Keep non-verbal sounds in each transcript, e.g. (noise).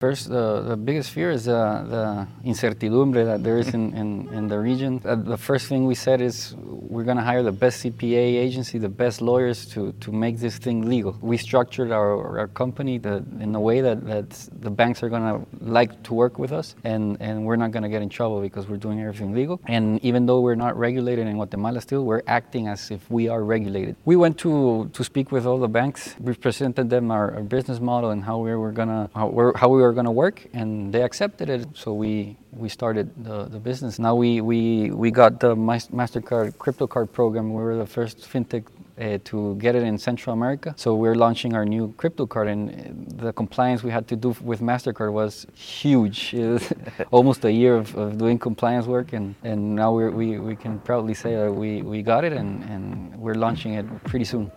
First, the biggest fear is uh, the incertidumbre that there is in, in, in the region. Uh, the first thing we said is we're going to hire the best CPA agency, the best lawyers to, to make this thing legal. We structured our, our company in a way that, that the banks are going to like to work with us, and, and we're not going to get in trouble because we're doing everything legal. And even though we're not regulated in Guatemala still, we're acting as if we are regulated. We went to, to speak with all the banks. We presented them our, our business model and how we were going to how, how we were going to work, and they accepted it. So we we started the, the business. Now we, we we got the Mastercard crypto card program. We were the first fintech uh, to get it in Central America. So we're launching our new crypto card, and the compliance we had to do with Mastercard was huge. (laughs) Was (laughs) almost a year of, of, doing compliance work, and, and now we we we can proudly say that we, we got it, and, and we're launching it pretty soon.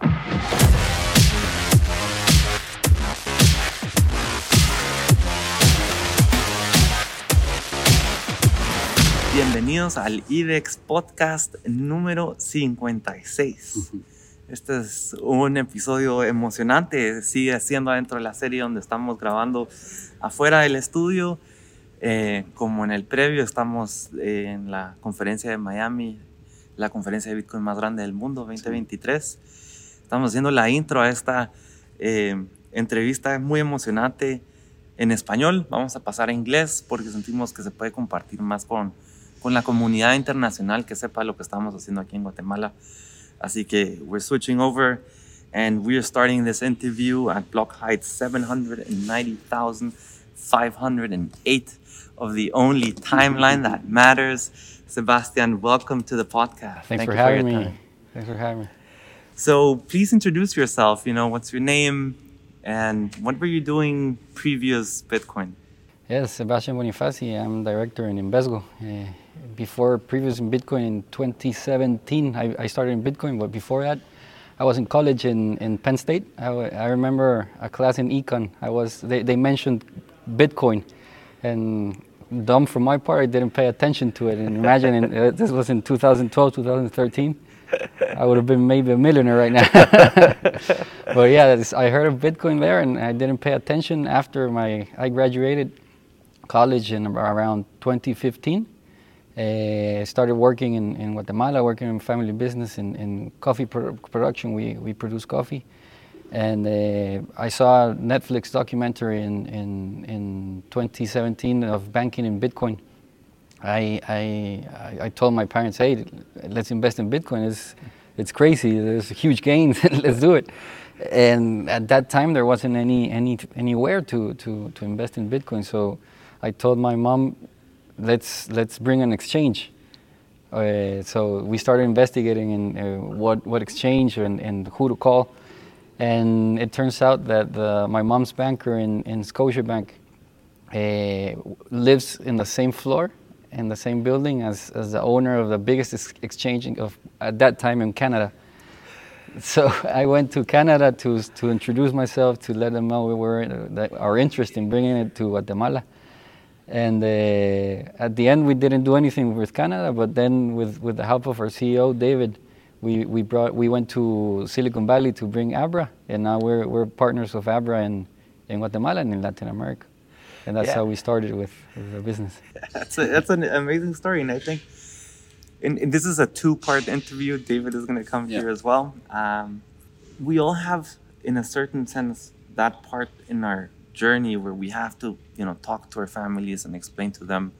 Bienvenidos al IDEX Podcast número 56. Este es un episodio emocionante, sigue siendo adentro de la serie donde estamos grabando afuera del estudio. Eh, como en el previo, estamos en la conferencia de Miami, la conferencia de Bitcoin más grande del mundo 2023. Estamos haciendo la intro a esta eh, entrevista muy emocionante en español. Vamos a pasar a inglés porque sentimos que se puede compartir más con con la comunidad internacional que sepa lo que estamos haciendo aquí en Guatemala. Así que we're switching over and we're starting this interview at block height 790,508 of the only timeline that matters. Sebastian, welcome to the podcast. Thanks Thank for having for me. Time. Thanks for having me. So please introduce yourself. You know, what's your name and what were you doing previous Bitcoin? Yes, Sebastian Bonifaci. I'm director in Invesgo. Uh, before previous in Bitcoin in 2017, I, I, started in Bitcoin, but before that, I was in college in, in Penn State. I, I remember a class in econ. I was they, they mentioned Bitcoin, and dumb for my part, I didn't pay attention to it. And imagine in, uh, this was in 2012, 2013. I would have been maybe a millionaire right now. (laughs) but yeah, I heard of Bitcoin there, and I didn't pay attention after my I graduated college in around 2015 uh, started working in, in Guatemala, working in a family business in, in coffee pro production. We, we produce coffee. And uh, I saw a Netflix documentary in, in, in 2017 of banking in Bitcoin. I, I, I told my parents, hey, let's invest in Bitcoin. It's, it's crazy. There's huge gains. (laughs) let's do it. And at that time, there wasn't any, any anywhere to, to, to invest in Bitcoin. So I told my mom, let's let's bring an exchange. Uh, so we started investigating in uh, what what exchange and, and who to call, and it turns out that the, my mom's banker in in Scotiabank uh, lives in the same floor in the same building as, as the owner of the biggest ex exchange of at that time in Canada. So (laughs) I went to Canada to to introduce myself to let them know we were uh, our interest in bringing it to Guatemala and uh, at the end, we didn't do anything with Canada, but then with, with the help of our CEO, David, we, we, brought, we went to Silicon Valley to bring Abra, and now we're, we're partners of Abra in, in Guatemala and in Latin America. And that's yeah. how we started with, with the business. (laughs) That's, a, that's an amazing story, and I think and, and this is a two-part interview. David is going to come yeah. here as well. Um, we all have, in a certain sense, that part in our journey where we have to you know talk to our families and explain to them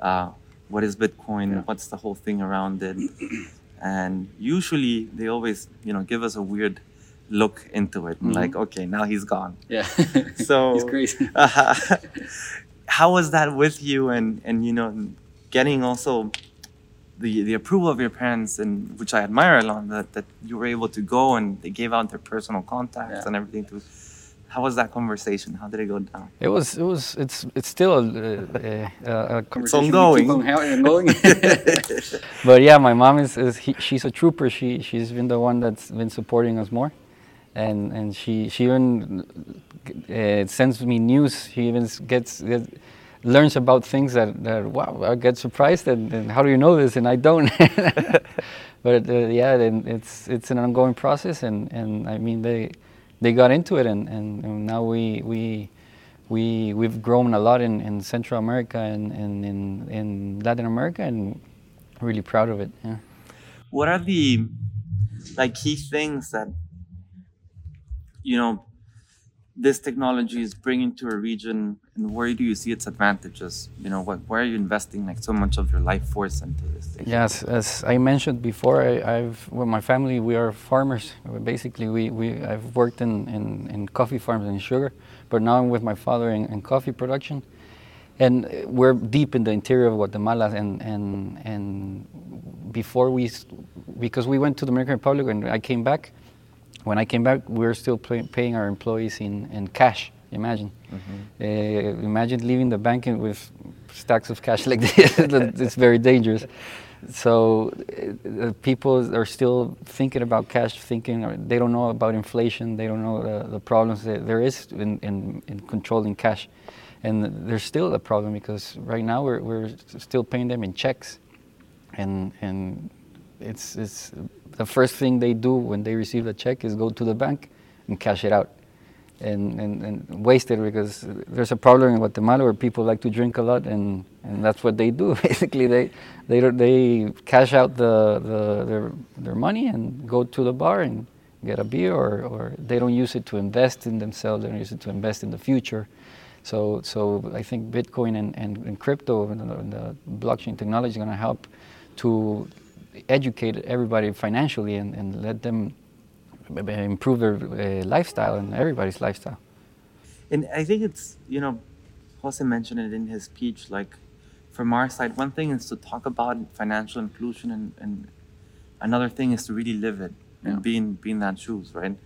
uh, what is bitcoin yeah. what's the whole thing around it (clears throat) and usually they always you know give us a weird look into it mm-hmm. like okay now he's gone yeah (laughs) so he's crazy uh, (laughs) how was that with you and and you know getting also the, the approval of your parents and which I admire a lot that, that you were able to go and they gave out their personal contacts yeah. and everything to how was that conversation? How did it go down? It was. It was. It's. It's still a, a, a conversation. It's ongoing. ongoing. (laughs) but yeah, my mom is. is he, she's a trooper. She. She's been the one that's been supporting us more, and and she. She even uh, sends me news. She even gets. gets learns about things that, that wow I get surprised and, and how do you know this and I don't (laughs) but uh, yeah it's it's an ongoing process and, and I mean they they got into it, and, and, and now we we we we've grown a lot in, in Central America and, and in in Latin America, and really proud of it. Yeah. What are the like key things that you know this technology is bringing to a region, and where do you see its advantages? You know, what where are you investing like so much of your life force into this? thing Yes, as I mentioned before, I, I've with my family we are farmers. Basically, we, we I've worked in, in, in coffee farms and sugar, but now I'm with my father in, in coffee production, and we're deep in the interior of Guatemala, and and and before we, because we went to the Dominican Republic and I came back when I came back, we were still pay, paying our employees in, in cash. Imagine, mm-hmm. uh, imagine leaving the bank with stacks of cash (laughs) like this. (laughs) it's very dangerous. So uh, people are still thinking about cash, thinking they don't know about inflation. They don't know the, the problems that there is in, in, in controlling cash, and there's still a problem because right now we're, we're still paying them in checks, and and it's it's the first thing they do when they receive a check is go to the bank and cash it out and, and, and waste it because there's a problem in Guatemala where people like to drink a lot and, and that's what they do. (laughs) Basically, they, they, they cash out the, the, their, their money and go to the bar and get a beer or, or they don't use it to invest in themselves, they don't use it to invest in the future. So, so I think Bitcoin and, and, and crypto and the, and the blockchain technology is going to help to educate everybody financially and, and let them improve their uh, lifestyle and everybody's lifestyle. And I think it's, you know, Jose mentioned it in his speech, like from our side, one thing is to talk about financial inclusion and, and another thing is to really live it and yeah. be, in, be in that shoes, right?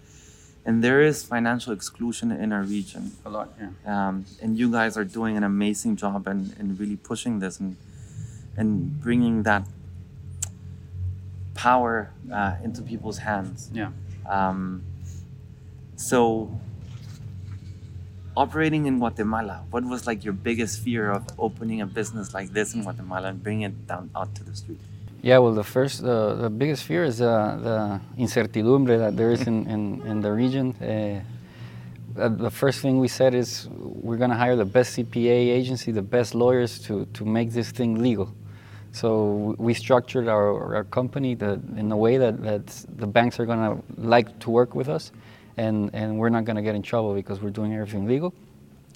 And there is financial exclusion in our region. A lot, yeah. Um, and you guys are doing an amazing job and, and really pushing this and, and bringing that power uh, into people's hands. Yeah. Um, so, operating in Guatemala, what was like your biggest fear of opening a business like this in Guatemala and bringing it down out to the street? Yeah, well, the first, uh, the biggest fear is uh, the incertidumbre that there is in, in, in the region. Uh, uh, the first thing we said is we're going to hire the best CPA agency, the best lawyers to, to make this thing legal. So we structured our, our company in a way that, that the banks are going to like to work with us, and, and we're not going to get in trouble because we're doing everything legal.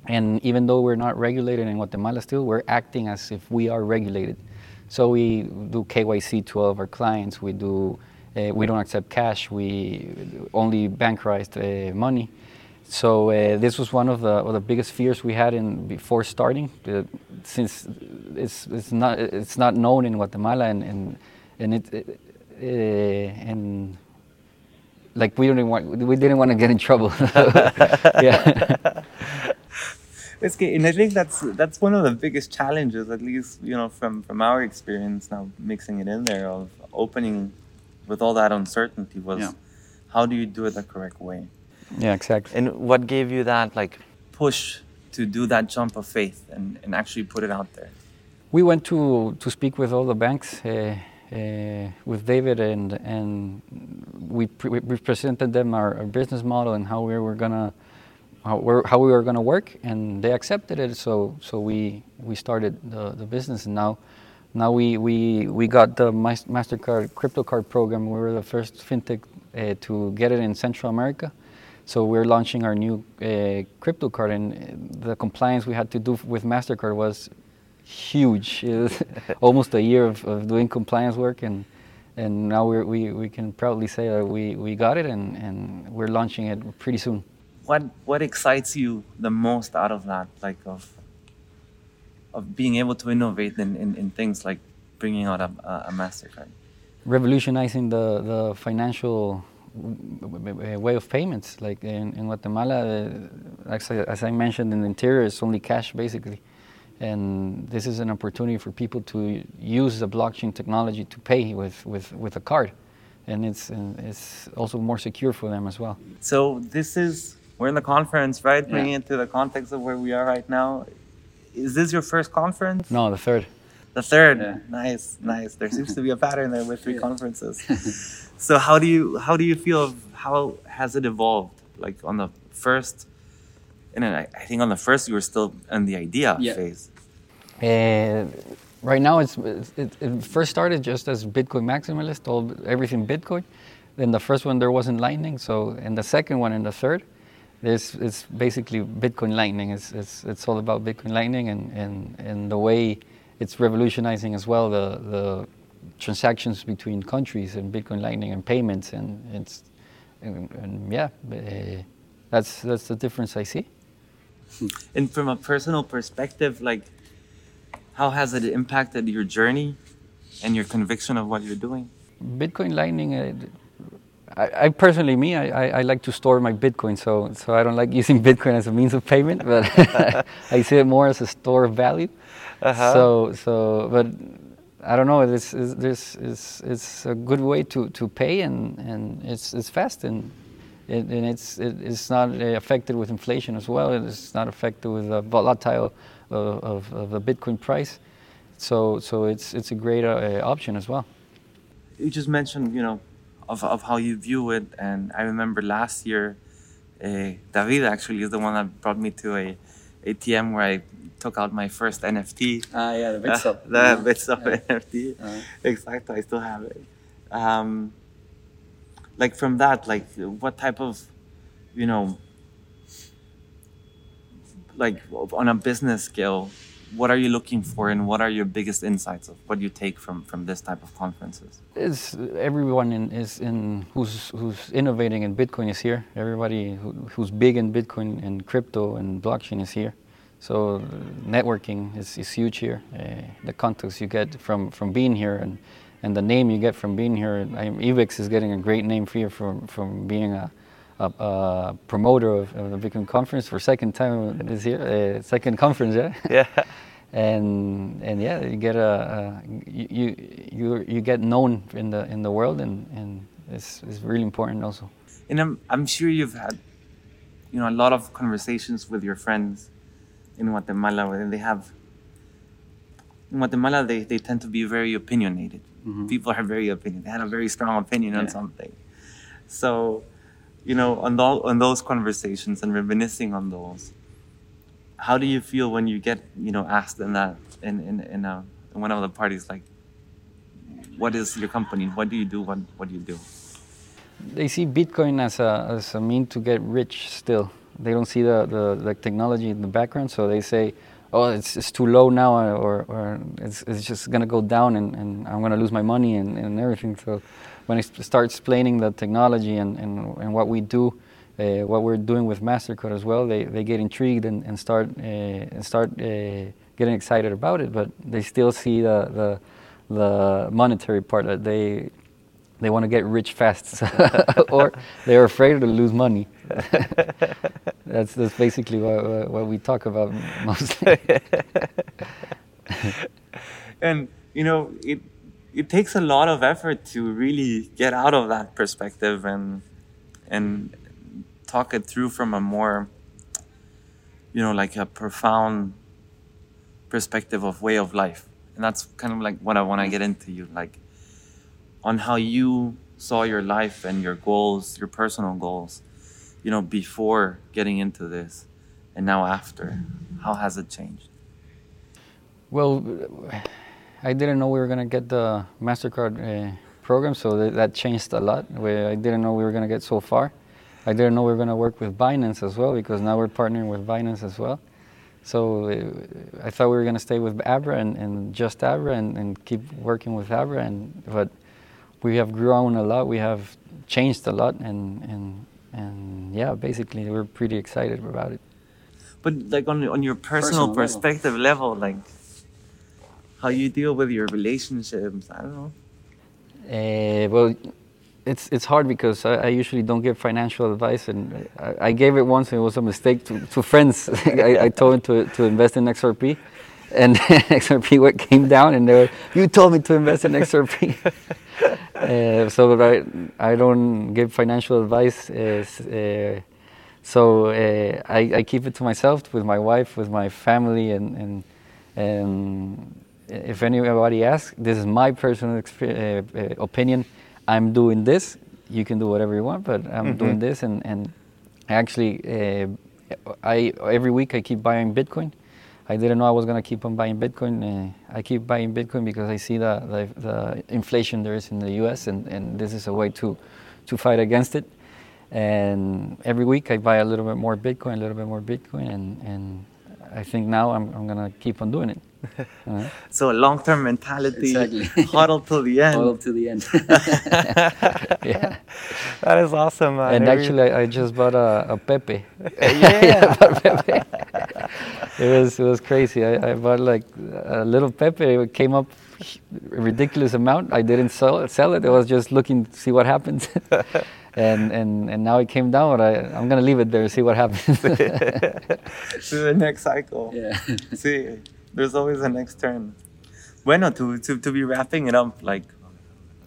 And even though we're not regulated in Guatemala still, we're acting as if we are regulated. So we do KYC to all of our clients. We do. Uh, we don't accept cash. We only bankerized uh, money. So uh, this was one of the, of the biggest fears we had in before starting, uh, since it's, it's not it's not known in Guatemala and and, and it, uh, and like we didn't want we didn't want to get in trouble. (laughs) yeah. (laughs) It's good, and I think that's that's one of the biggest challenges, at least you know from from our experience now mixing it in there of opening with all that uncertainty was yeah. how do you do it the correct way. Yeah, exactly. And what gave you that like push to do that jump of faith and, and actually put it out there? We went to, to speak with all the banks, uh, uh, with David, and, and we, pre- we presented them our, our, business model and how we were gonna how, we how we were gonna work, and they accepted it. So so we we started the, the business, and now now we, we, we got the Mastercard crypto card program. We were the first fintech uh, to get it in Central America. So we're launching our new uh, crypto card, and the compliance we had to do with Mastercard was huge. (laughs) (laughs) almost a year of, of, doing compliance work, and and now we we we can proudly say that we we got it, and and we're launching it pretty soon. What what excites you the most out of that, like of of being able to innovate in, in, in things like bringing out a, a Mastercard? Revolutionizing the the financial way of payments. Like in, in Guatemala, uh, as, I, as I mentioned, in the interior, it's only cash basically. And this is an opportunity for people to use the blockchain technology to pay with, with, with a card. And it's, it's also more secure for them as well. So, this is, we're in the conference, right? Yeah. Bringing it to the context of where we are right now. Is this your first conference? No, the third. The third. Yeah. Nice, nice. There seems to be a pattern there with three yeah. conferences. (laughs) so how do you how do you feel of how has it evolved? Like on the first and then I, I think on the first you were still in the idea Yeah. phase. Uh, right now, it's, it, it first started just as Bitcoin maximalist, all everything Bitcoin. Then the first one there wasn't Lightning, so in the second one and the third, there's it's basically Bitcoin Lightning. It's it's, it's all about Bitcoin Lightning and, and, and the way it's revolutionizing as well the the transactions between countries and Bitcoin Lightning and payments and it's and, and yeah, uh, that's that's the difference I see. (laughs) And from a personal perspective, like, how has it impacted your journey and your conviction of what you're doing? Bitcoin Lightning, uh, I, I personally, me, I, I, I like to store my Bitcoin, so so I don't like using (laughs) Bitcoin as a means of payment, but (laughs) I see it more as a store of value. Uh-huh. So so, but I don't know. This is this is it's a good way to, to pay, and, and it's it's fast and. It, and it's it, it's not uh, affected with inflation as well. It's not affected with the volatile of, of, of the Bitcoin price. So so it's it's a great uh, option as well. you just mentioned, you know, of, of how you view it. And I remember last year, uh, David actually is the one that brought me to a ATM where I took out my first NFT. Ah, yeah, the Uh, the bits of Yeah. NFT. Uh-huh. Exactly, I still have it. Um, like from that, like what type of, you know, like on a business scale, what are you looking for, and what are your biggest insights of what you take from from this type of conferences? It's everyone in, is in who's who's innovating in Bitcoin is here. Everybody who, who's big in Bitcoin and crypto and blockchain is here. So networking is, is huge here. Uh, the contacts you get from, from being here and, and the name you get from being here. I, Evex is getting a great name for here from, from being a, a, a promoter of, of the Bitcoin conference for second time this year, uh, second conference, yeah. (laughs) Yeah. (laughs) and and yeah, you get a, a you, you you you get known in the in the world, and and it's, it's really important also. And I'm, I'm sure you've had, you know, a lot of conversations with your friends in Guatemala, where they have. In Guatemala, they, they tend to be very opinionated. Mm-hmm. People are very opinion. They had a very strong opinion on something. So, you know, on, tho- on those conversations and reminiscing on those, how do you feel when you get, you know, asked in that in in in, a, in one of the parties, like, what is your company? What do you do? What what do you do? They see Bitcoin as a as a mean to get rich. Still, they don't see the the, the technology in the background, so they say. Oh, it's, it's too low now, or, or it's, it's just gonna go down, and, and I'm gonna lose my money and, and everything. So, when I start explaining the technology and, and, and what we do, uh, what we're doing with Mastercard as well, they, they get intrigued and, and start uh, and start uh, getting excited about it. But they still see the the, the monetary part that they they want to get rich fast, (laughs) or they're afraid to lose money. (laughs) that's that's basically what, what, we talk about (laughs) mostly. (laughs) and you know it it takes a lot of effort to really get out of that perspective and and talk it through from a more you know like a profound perspective of way of life and that's kind of like what i want to get into you like on how you saw your life and your goals your personal goals you know before getting into this and now after how has it changed Well, I didn't know we were gonna get the Mastercard uh, program, so that, that changed a lot. We, I didn't know we were gonna get so far. I didn't know we were gonna work with Binance as well because now we're partnering with Binance as well. So uh, I thought we were gonna stay with Abra and, and just Abra and, and keep working with Abra, and but we have grown a lot. We have changed a lot, and and and yeah, basically we're pretty excited about it. But like on on your personal, Personal perspective level, like how you deal with your relationships, I don't know. Uh, well, it's it's hard because I, I usually don't give financial advice, and I, I gave it once, and it was a mistake to, to friends. (laughs) I, I told them to, to invest in XRP, and (laughs) XRP what came down, and they were, you told me to invest in XRP. (laughs) (laughs) uh, so I I don't give financial advice. Uh, uh, so uh, I, I keep it to myself with my wife, with my family, and and and if anybody asks, this is my personal opinion. I'm doing this. You can do whatever you want, but I'm doing this, and and I actually uh, I every week I keep buying Bitcoin. I didn't know I was going to keep on buying Bitcoin. Uh, I keep buying Bitcoin because I see the, the, the, inflation there is in the U.S. and, and this is a way to to fight against it. And every week I buy a little bit more Bitcoin, a little bit more Bitcoin, and, and I think now I'm, I'm gonna keep on doing it. Uh-huh. (laughs) So long-term mentality, exactly. (laughs) huddle to the end. Huddle to the end. (laughs) yeah, that is awesome. Man. And actually, I, I, just bought a, a Pepe. yeah, Pepe. it was it was crazy. I, I bought like a little Pepe. It came up a ridiculous amount. I didn't sell sell it. I was just looking to see what happens. And, and, and now it came down, but I, I'm going to leave it there and see what happens. (laughs) to the next cycle. Yeah. (laughs) See, there's always a next turn. Bueno, to, to, to be wrapping it up, like,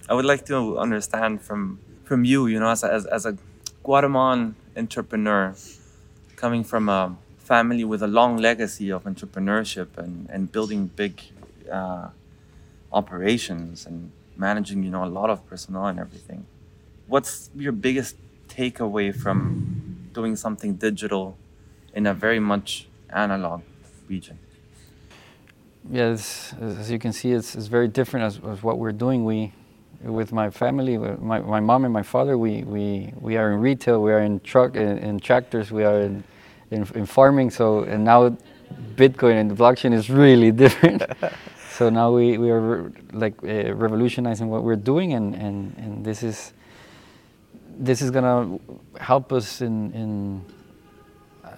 I would like to understand from, from you, you know, as a, as, as a Guatemalan entrepreneur coming from a family with a long legacy of entrepreneurship and, and building big uh, operations and managing, you know, a lot of personnel and everything what's your biggest takeaway from doing something digital in a very much analog region? Yes, as you can see, it's, it's very different as, as, what we're doing. We, with my family, my, my mom and my father, we, we, we are in retail, we are in truck, in, in tractors, we are in, in, in, farming. So, and now Bitcoin and the blockchain is really (laughs) different. so now we, we are like uh, revolutionizing what we're doing, and, and, and this is this is going to help us in, in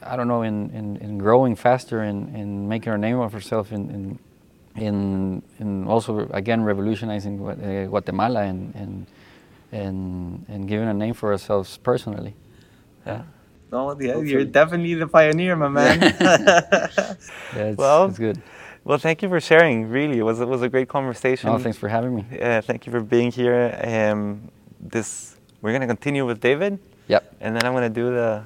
I don't know, in, in, in growing faster and in making our name of ourselves in, in, in, in, also, again, revolutionizing uh, Guatemala and, and, and, and giving a name for ourselves personally. Yeah. Oh, yeah, you're definitely the pioneer, my man. (laughs) yeah, it's, (laughs) well, it's good. Well, thank you for sharing. Really, it was it was a great conversation. Oh, thanks for having me. Yeah, thank you for being here. Um, this we're going to continue with David. Yep. And then I'm going to do the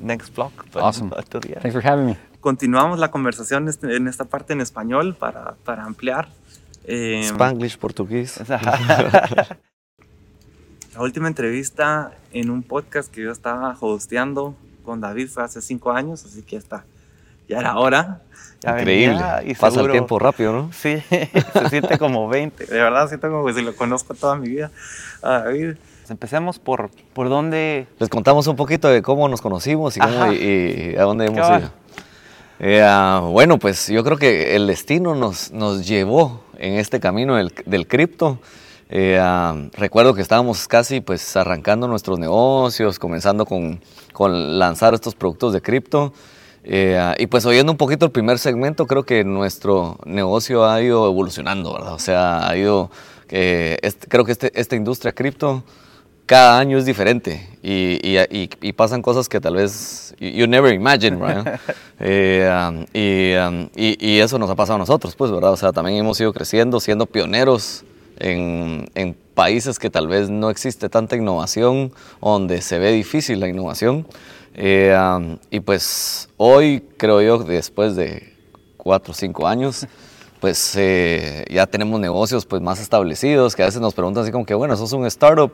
next block. Awesome. (laughs) Thanks for having me. Continuamos la conversación este, en esta parte en español para, para ampliar. Eh, Spanglish, portugués. (laughs) la última entrevista en un podcast que yo estaba hosteando con David fue hace cinco años, así que ya está. Ya era hora. Increíble. Y Pasa el tiempo rápido, ¿no? Sí, (laughs) se siente como 20. De verdad, siento como que si lo conozco toda mi vida. A David. Empecemos por, por dónde... Les contamos un poquito de cómo nos conocimos y, cómo, y, a dónde hemos ido. Eh, ah, bueno, pues yo creo que el destino nos, nos llevó en este camino del, del cripto. Eh, ah, recuerdo que estábamos casi pues arrancando nuestros negocios, comenzando con, con lanzar estos productos de cripto. Eh, ah, y pues oyendo un poquito el primer segmento, creo que nuestro negocio ha ido evolucionando, ¿verdad? O sea, ha ido, este, creo que este, esta industria cripto cada año es diferente y, y, y, pasan cosas que tal vez you never imagine, right? (laughs) eh, um, um, y, eso nos ha pasado a nosotros, pues, ¿verdad? O sea, también hemos ido creciendo, siendo pioneros en, en países que tal vez no existe tanta innovación, donde se ve difícil la innovación. Eh, um, y pues hoy, creo yo, después de cuatro o cinco años, (laughs) pues eh, ya tenemos negocios pues más establecidos, que a veces nos preguntan así como que, bueno, eso es un startup,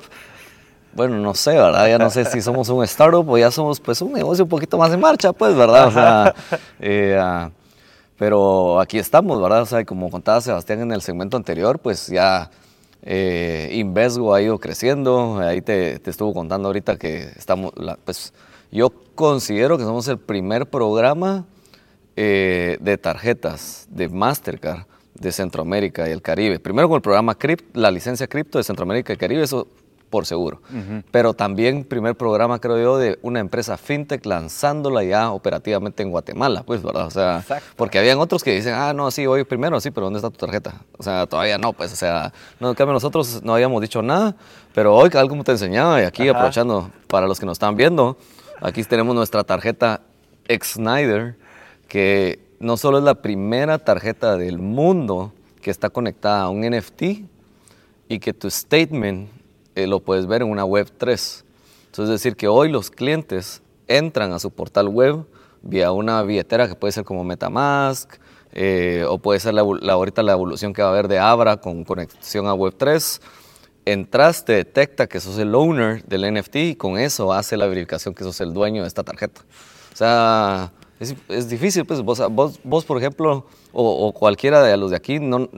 bueno, no sé, ¿verdad? Ya no sé si somos un startup o ya somos pues un negocio un poquito más en marcha, pues, ¿verdad? O sea, eh, ah, pero aquí estamos, ¿verdad? O sea, como contaba Sebastián en el segmento anterior, pues ya eh, Invesgo ha ido creciendo, ahí te, te, estuvo contando ahorita que estamos, pues yo considero que somos el primer programa eh, de tarjetas de Mastercard de Centroamérica y el Caribe. Primero con el programa CRIP, la licencia cripto de Centroamérica y el Caribe, eso por seguro. Pero también primer programa, creo yo, de una empresa fintech lanzándola ya operativamente en Guatemala, pues, ¿verdad? O sea, porque habían otros que dicen, ah, no, sí, hoy primero, sí, pero ¿dónde está tu tarjeta? O sea, todavía no, pues, o sea, no, en cambio nosotros no habíamos dicho nada, pero hoy, algo como te enseñaba, y aquí aprovechando para los que nos están viendo, aquí tenemos nuestra tarjeta X Snyder, que no solo es la primera tarjeta del mundo que está conectada a un NFT y que tu statement eh, lo puedes ver en una web 3. Entonces, es decir, que hoy los clientes entran a su portal web vía una billetera que puede ser como Metamask, eh, o puede ser la, ahorita la evolución que va a haber de Abra con conexión a Web3. Entraste, detecta que sos el owner del NFT y con eso hace la verificación que sos el dueño de esta tarjeta. O sea, es, es difícil, pues vos, vos, vos por ejemplo, o, o, cualquiera de los de aquí, no,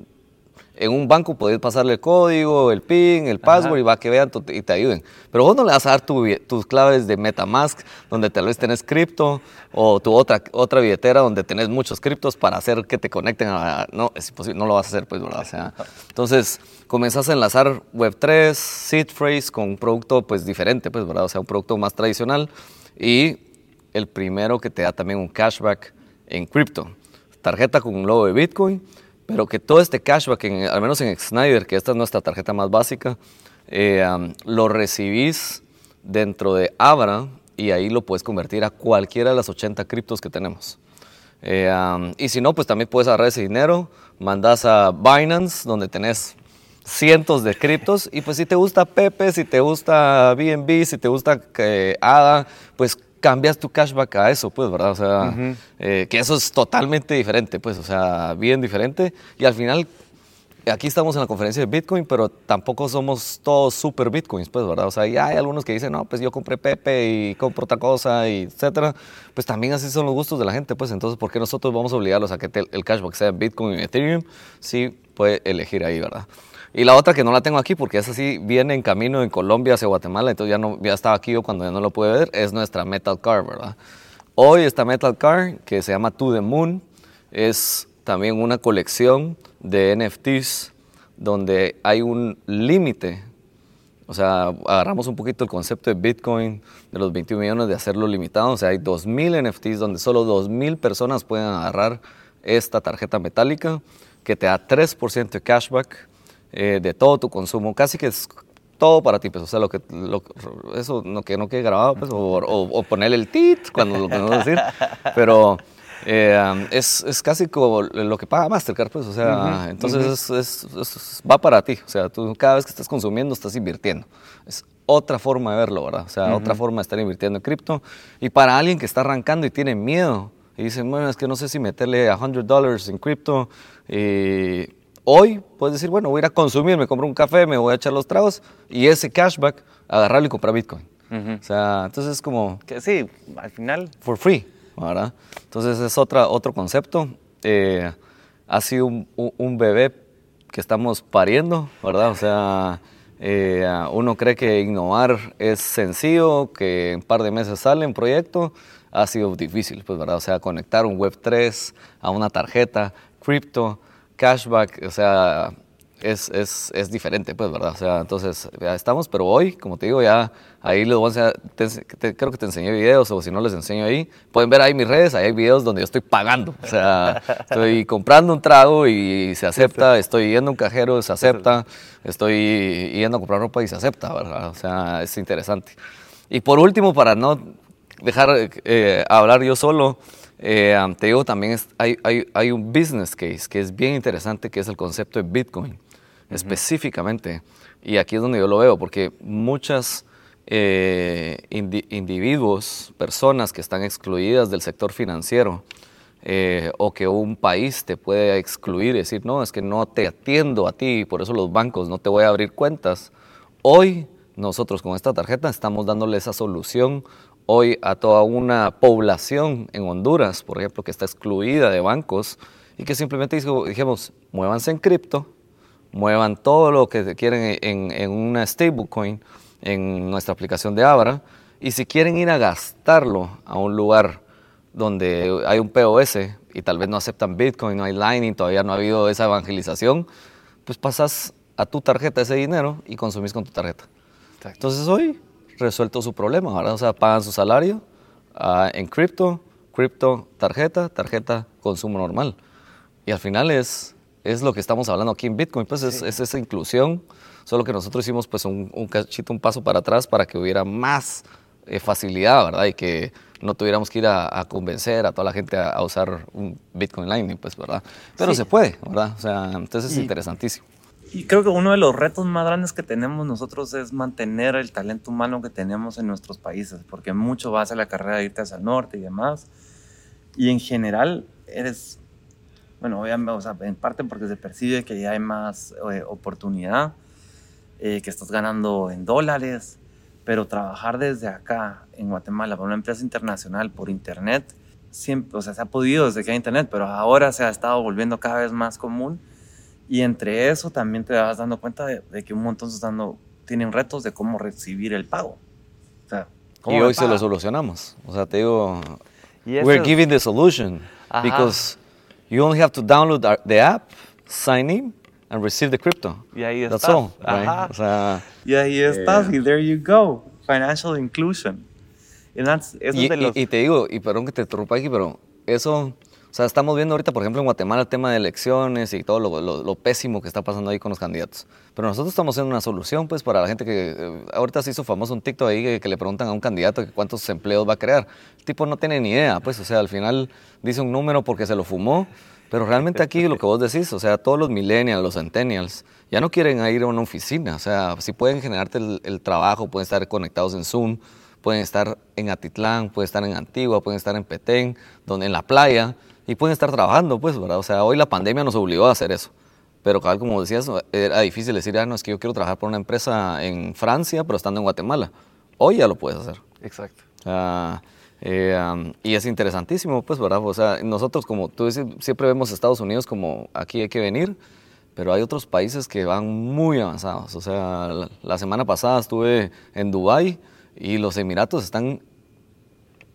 en un banco podés pasarle el código, el PIN, el password y va a que vean y te ayuden. Pero vos no le vas a dar tus claves de MetaMask, donde tal vez tenés cripto, o tu otra, otra billetera donde tenés muchos criptos para hacer que te conecten a... No, es imposible, no lo vas a hacer, pues, ¿verdad? O sea, entonces, comenzás a enlazar Web3, seed phrase con un producto, pues, diferente, pues, ¿verdad? O sea, un producto más tradicional y el primero que te da también un cashback en cripto. Tarjeta con un logo de Bitcoin pero que todo este cashback, al menos en Snyder, que esta es nuestra tarjeta más básica, eh, lo recibís dentro de Abra y ahí lo puedes convertir a cualquiera de las 80 criptos que tenemos. Eh, y si no, pues también puedes agarrar ese dinero, mandas a Binance, donde tenés cientos de criptos, y pues si te gusta Pepe, si te gusta BNB, si te gusta eh, ADA, pues cambias tu cashback a eso, pues, ¿verdad? O sea, eh, que eso es totalmente diferente, pues, o sea, bien diferente. Y al final, aquí estamos en la conferencia de Bitcoin, pero tampoco somos todos super Bitcoins, pues, ¿verdad? O sea, ya hay algunos que dicen, no, pues yo compré Pepe y compro otra cosa, y etcétera. Pues también así son los gustos de la gente, pues, entonces, ¿por qué nosotros vamos a obligarlos a que el cashback sea Bitcoin y Ethereum? Sí, puede elegir ahí, ¿verdad? Y la otra que no la tengo aquí porque esa sí viene en camino en Colombia hacia Guatemala, entonces ya, no, ya estaba aquí yo cuando ya no lo pude ver, es nuestra Metal Car, ¿verdad? Hoy esta Metal Car, que se llama To The Moon, es también una colección de NFTs donde hay un límite. O sea, agarramos un poquito el concepto de Bitcoin, de los 21 millones, de hacerlo limitado. O sea, hay 2.000 NFTs donde solo 2.000 personas pueden agarrar esta tarjeta metálica que te da 3% de cashback eh, de todo tu consumo, casi que es todo para ti, pues, o sea, lo que, eso no, que no quede grabado, pues, o, o, ponerle el tit cuando lo podemos decir, pero eh, es, es, casi como lo que paga Mastercard, pues, o sea, entonces es, va para ti, o sea, tú cada vez que estás consumiendo estás invirtiendo, es otra forma de verlo, ¿verdad? O sea, otra forma de estar invirtiendo en cripto, y para alguien que está arrancando y tiene miedo, y dice, bueno, es que no sé si meterle a 100 dólares en cripto, y Hoy puedes decir, bueno, voy a ir a consumir, me compro un café, me voy a echar los tragos y ese cashback agarrarlo y comprar Bitcoin. O sea, entonces es como... Que sí, al final... For free, ¿verdad? Entonces es otra, otro concepto. Eh, ha sido un, bebé que estamos pariendo, ¿verdad? O sea, eh, uno cree que innovar es sencillo, que en un par de meses sale un proyecto. Ha sido difícil, pues, ¿verdad? O sea, conectar un Web3 a una tarjeta, cripto, cashback, o sea, es, es, es, diferente, pues, ¿verdad? O sea, entonces, ya estamos, pero hoy, como te digo, ya ahí les voy a enseñar, creo que te enseñé videos, o si no les enseño ahí, pueden ver ahí mis redes, ahí hay videos donde yo estoy pagando, o sea, (laughs) estoy comprando un trago y se acepta, estoy yendo a un cajero, se acepta, estoy yendo a comprar ropa y se acepta, ¿verdad? O sea, es interesante. Y por último, para no dejar eh, hablar yo solo, eh, te digo, también hay, hay, hay, un business case que es bien interesante, que es el concepto de Bitcoin, específicamente. Y aquí es donde yo lo veo, porque muchas eh, individuos, personas que están excluidas del sector financiero, eh, o que un país te puede excluir y decir, no, es que no te atiendo a ti, por eso los bancos no te voy a abrir cuentas. Hoy nosotros con esta tarjeta estamos dándole esa solución hoy a toda una población en Honduras, por ejemplo, que está excluida de bancos y que simplemente dijimos, muévanse en cripto, muevan todo lo que quieren en, en una stablecoin, en nuestra aplicación de Abra, y si quieren ir a gastarlo a un lugar donde hay un POS y tal vez no aceptan Bitcoin, no hay Lightning, todavía no ha habido esa evangelización, pues pasas a tu tarjeta ese dinero y consumís con tu tarjeta. Entonces hoy resuelto su problema, ¿verdad? O sea, pagan su salario ah, en cripto, cripto, tarjeta, tarjeta, consumo normal. Y al final es, es lo que estamos hablando aquí en Bitcoin, pues es, esa inclusión, solo que nosotros hicimos pues un, un cachito, un paso para atrás para que hubiera más eh, facilidad, ¿verdad? Y que no tuviéramos que ir a, convencer a toda la gente a, usar un Bitcoin Lightning, pues, ¿verdad? Pero se puede, ¿verdad? O sea, entonces es interesantísimo. Y creo que uno de los retos más grandes que tenemos nosotros es mantener el talento humano que tenemos en nuestros países, porque mucho va hacia la carrera de irte hacia el norte y demás. Y en general eres, bueno, obviamente, o sea, en parte porque se percibe que ya hay más eh, oportunidad, eh, que estás ganando en dólares, pero trabajar desde acá en Guatemala para una empresa internacional por internet, siempre, o sea, se ha podido desde que hay internet, pero ahora se ha estado volviendo cada vez más común y entre eso también te vas dando cuenta de, que un montón dando, tienen retos de cómo recibir el pago. O sea, y hoy se lo solucionamos. O sea, te digo, we're giving the solution because you only have to download the app, sign in, and receive the crypto. Y ahí That's está. all, right? O sea, y ahí está, y there you go. Financial inclusion. y, y, te digo, y perdón que te interrumpa aquí, pero eso o sea, estamos viendo ahorita, por ejemplo, en Guatemala el tema de elecciones y todo lo, pésimo que está pasando ahí con los candidatos. Pero nosotros estamos haciendo una solución, pues, para la gente que... Eh, ahorita se hizo famoso un TikTok ahí que, le preguntan a un candidato cuántos empleos va a crear. El tipo no tiene ni idea, pues, o sea, al final dice un número porque se lo fumó. Pero realmente aquí lo que vos decís, o sea, todos los millennials, los centennials, ya no quieren ir a una oficina. O sea, si pueden generarte el, el trabajo, pueden estar conectados en Zoom, pueden estar en Atitlán, pueden estar en Antigua, pueden estar en Petén, donde en la playa y pueden estar trabajando, pues, ¿verdad? O sea, hoy la pandemia nos obligó a hacer eso. Pero, como decías, era difícil decir, ah, no, es que yo quiero trabajar por una empresa en Francia, pero estando en Guatemala. Hoy ya lo puedes hacer. Exacto. Eh, y es interesantísimo, pues, ¿verdad? O sea, nosotros, como tú dices, siempre vemos Estados Unidos como aquí hay que venir, pero hay otros países que van muy avanzados. O sea, la, la semana pasada estuve en Dubái y los Emiratos están,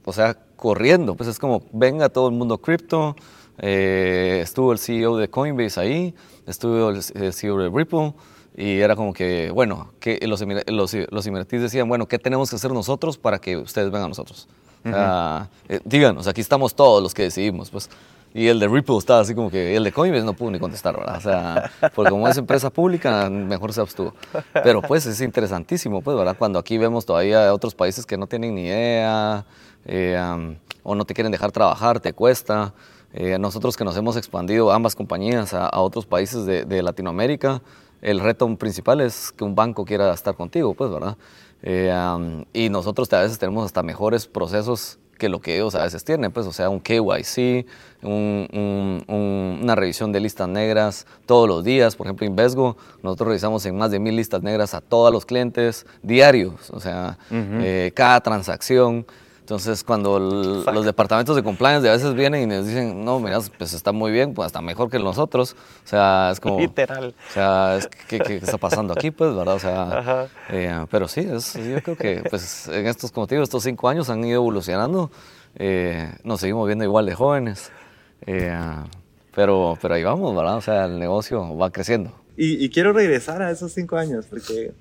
o sea, corriendo. Pues es como, venga todo el mundo cripto. Eh, estuvo el CEO de Coinbase ahí, estuvo el, CEO de Ripple. Y era como que, bueno, que los, los, emiratíes decían, bueno, ¿qué tenemos que hacer nosotros para que ustedes vengan a nosotros? Eh, díganos, aquí estamos todos los que decidimos, pues. Y el de Ripple estaba así como que, el de Coinbase no pudo ni contestar, ¿verdad? O sea, porque como es empresa pública, mejor se abstuvo. Pero pues es interesantísimo, pues, ¿verdad? Cuando aquí vemos todavía otros países que no tienen ni idea, eh, o no te quieren dejar trabajar, te cuesta. Eh, nosotros que nos hemos expandido ambas compañías a, otros países de, Latinoamérica, el reto principal es que un banco quiera estar contigo, pues, ¿verdad? Eh, y nosotros a veces tenemos hasta mejores procesos que lo que ellos a veces tienen, pues, o sea, un KYC, una revisión de listas negras todos los días, por ejemplo, Invesgo, nosotros revisamos en más de mil listas negras a todos los clientes diarios, o sea, cada transacción. Entonces, cuando los departamentos de compliance a veces vienen y nos dicen, no, mira, pues está muy bien, pues hasta mejor que nosotros. O sea, es como... Literal. O sea, ¿qué, está pasando aquí, pues, verdad? O sea, eh, pero sí, es, yo creo que pues en estos, como te digo, estos cinco años han ido evolucionando. Eh, nos seguimos viendo igual de jóvenes. Eh, pero, pero ahí vamos, ¿verdad? O sea, el negocio va creciendo. Y, y quiero regresar a esos cinco años, porque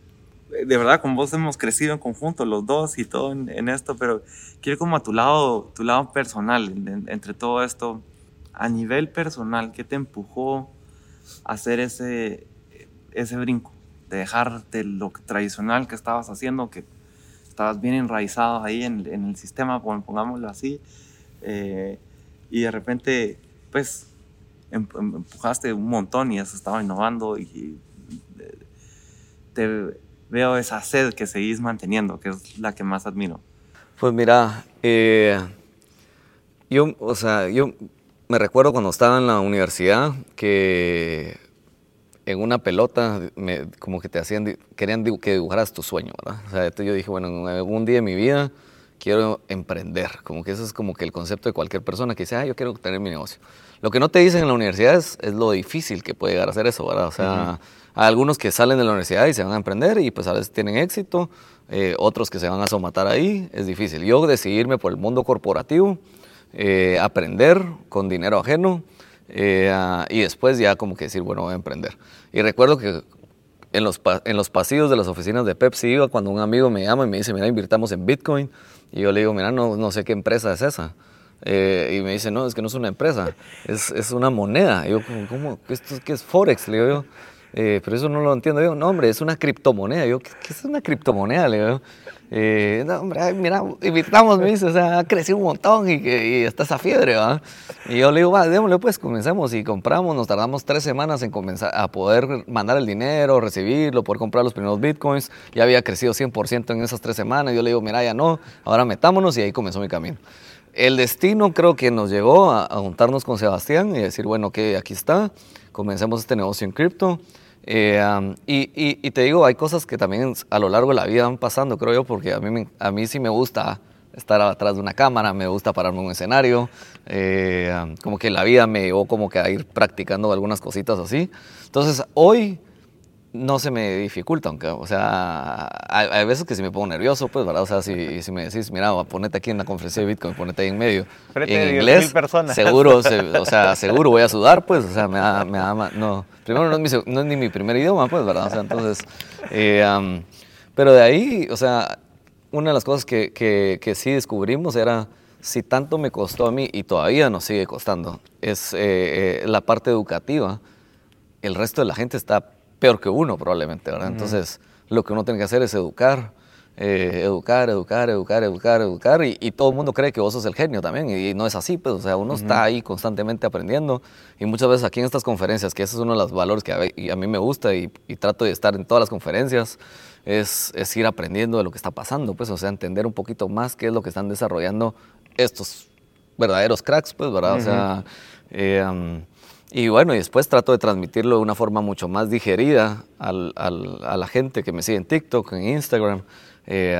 de verdad con vos hemos crecido en conjunto los dos y todo en, esto, pero quiero como a tu lado, tu lado personal entre todo esto, a nivel personal, ¿qué te empujó a hacer ese, ese brinco? De dejarte lo tradicional que estabas haciendo, que estabas bien enraizado ahí en, el sistema, pongámoslo así, eh, y de repente, pues, em, em, empujaste un montón y has estado innovando y eh, te, veo esa sed que seguís manteniendo, que es la que más admiro. Pues mira, eh, yo, o sea, yo me recuerdo cuando estaba en la universidad que en una pelota me, como que te hacían, querían que dibujaras tu sueño, ¿verdad? O sea, yo dije, bueno, en algún día de mi vida quiero emprender, como que eso es como que el concepto de cualquier persona que dice, ah, yo quiero tener mi negocio. Lo que no te dicen en la universidad es, lo difícil que puede llegar a ser eso, ¿verdad? O sea, hay algunos que salen de la universidad y se van a emprender y pues a veces tienen éxito, eh, otros que se van a somatar ahí, es difícil. Yo decidirme por el mundo corporativo, eh, aprender con dinero ajeno eh, y después ya como que decir, bueno, voy a emprender. Y recuerdo que en los, en los pasillos de las oficinas de Pepsi iba cuando un amigo me llama y me dice, mira, invirtamos en Bitcoin. Y yo le digo, mira, no, no sé qué empresa es esa. y me dice, no, es que no es una empresa, es, es una moneda. Y yo, ¿cómo? ¿Esto qué es Forex? Le digo yo. Eh, pero eso no lo entiendo yo. No, hombre, es una criptomoneda. Yo, ¿qué, es una criptomoneda? Le digo, eh, no, hombre, mira, invitamos, me dice, o sea, ha crecido un montón y, y está esa fiebre, ¿va? Y yo le digo, va, démosle, pues, comencemos. Y compramos, nos tardamos tres semanas en comenzar a poder mandar el dinero, recibirlo, poder comprar los primeros bitcoins. Ya había crecido 100% en esas tres semanas. Yo le digo, mira, ya no, ahora metámonos y ahí comenzó mi camino. El destino creo que nos llegó a, a juntarnos con Sebastián y decir, bueno, que aquí está, comencemos este negocio en cripto. Eh, y, te digo, hay cosas que también a lo largo de la vida van pasando, creo yo, porque a mí, a mí sí me gusta estar atrás de una cámara, me gusta pararme en un escenario, eh, como que la vida me llevó como que a ir practicando algunas cositas así. Entonces, hoy no se me dificulta, aunque, o sea, hay, veces que si me pongo nervioso, pues, ¿verdad? O sea, si, si me decís, mira, ponete aquí en la conferencia de Bitcoin, ponete ahí en medio, en inglés, seguro, o sea, seguro voy a sudar, pues, o sea, me da, me da no, primero no es, mi, no es, ni mi primer idioma, pues, ¿verdad? O sea, entonces, eh, pero de ahí, o sea, una de las cosas que, que, que, sí descubrimos era, si tanto me costó a mí y todavía nos sigue costando, es eh, eh, la parte educativa, el resto de la gente está peor que uno probablemente, ¿verdad? Entonces, lo que uno tiene que hacer es educar, eh, educar, educar, educar, educar, educar, y, todo el mundo cree que vos sos el genio también, y, no es así, pues, o sea, uno está ahí constantemente aprendiendo, y muchas veces aquí en estas conferencias, que ese es uno de los valores que a, mí me gusta, y, trato de estar en todas las conferencias, es, es, ir aprendiendo de lo que está pasando, pues, o sea, entender un poquito más qué es lo que están desarrollando estos verdaderos cracks, pues, ¿verdad? O sea, eh, y bueno, y después trato de transmitirlo de una forma mucho más digerida al, al, a la gente que me sigue en TikTok, en Instagram, eh,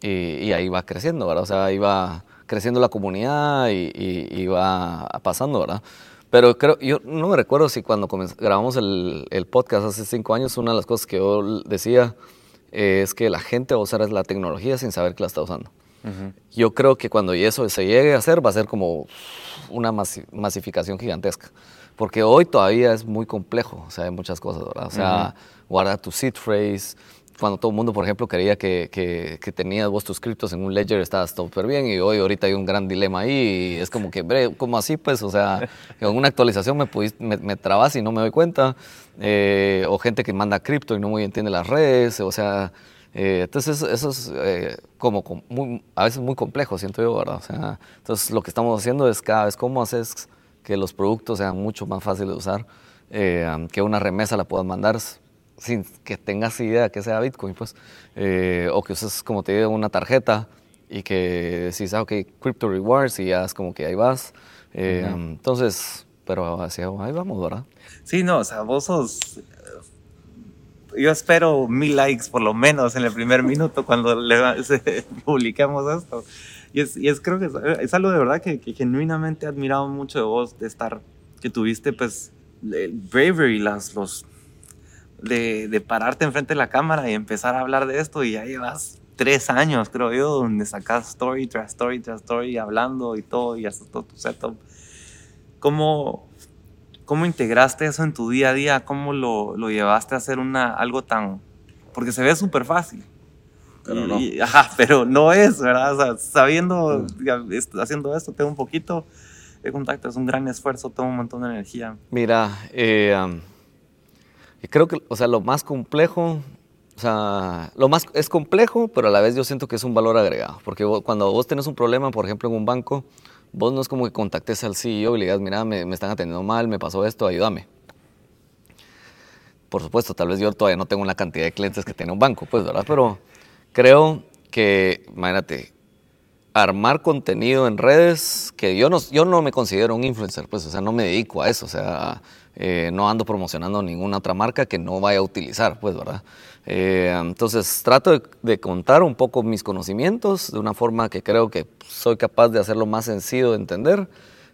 y, ahí va creciendo, ¿verdad? O sea, ahí va creciendo la comunidad y, y, va pasando, ¿verdad? Pero creo, yo no me recuerdo si cuando grabamos el, el, podcast hace cinco años, una de las cosas que yo decía es que la gente va a usar la tecnología sin saber que la está usando. Yo creo que cuando eso se llegue a hacer, va a ser como una masificación gigantesca porque hoy todavía es muy complejo, o sea, hay muchas cosas, ¿verdad? O sea, guardar tu seed phrase, cuando todo el mundo, por ejemplo, quería que, que, que tenías vos tus criptos en un ledger, estabas súper bien, y hoy ahorita hay un gran dilema ahí, y es como que, bre, ¿cómo así? Pues, o sea, (laughs) en una actualización me, me, me trabas y no me doy cuenta, eh, o gente que manda cripto y no muy entiende las redes, o sea, eh, entonces eso es eh, como muy, a veces muy complejo, siento yo, ¿verdad? O sea, entonces lo que estamos haciendo es cada vez cómo haces que los productos sean mucho más fáciles de usar, eh, que una remesa la puedas mandar sin que tengas idea que sea Bitcoin, pues, eh, o que uses, como te digo, una tarjeta y que decís, ah, ok, Crypto Rewards y ya es como que ahí vas. Eh, entonces, pero hacia ahí vamos, ¿verdad? Sí, no, o sea, vos sos... Yo espero mil likes por lo menos en el primer minuto cuando le, (laughs) publiquemos esto. Y es, y es creo que es, algo de verdad que, genuinamente he admirado mucho de vos, de estar, que tuviste pues el bravery, las, los, de, de, pararte enfrente de la cámara y empezar a hablar de esto y ya llevas tres años, creo yo, donde sacas story tras story tras story hablando y todo y hasta todo tu setup. ¿Cómo, cómo integraste eso en tu día a día? ¿Cómo lo, lo llevaste a hacer una, algo tan... Porque se ve súper fácil pero no. ajá, pero no es, ¿verdad? O sea, sabiendo, mm. haciendo esto, tengo un poquito de contacto, es un gran esfuerzo, toma un montón de energía. Mira, eh, creo que, o sea, lo más complejo, o sea, lo más es complejo, pero a la vez yo siento que es un valor agregado, porque cuando vos tenés un problema, por ejemplo, en un banco, vos no es como que contactes al CEO y le digas, mira, me, me están atendiendo mal, me pasó esto, ayúdame. Por supuesto, tal vez yo todavía no tengo la cantidad de clientes que tiene un banco, pues, ¿verdad? Pero Creo que, imagínate, armar contenido en redes, que yo no, yo no me considero un influencer, pues, o sea, no me dedico a eso, o sea, eh, no ando promocionando ninguna otra marca que no vaya a utilizar, pues, ¿verdad? Eh, entonces, trato de, contar un poco mis conocimientos de una forma que creo que soy capaz de hacerlo más sencillo de entender,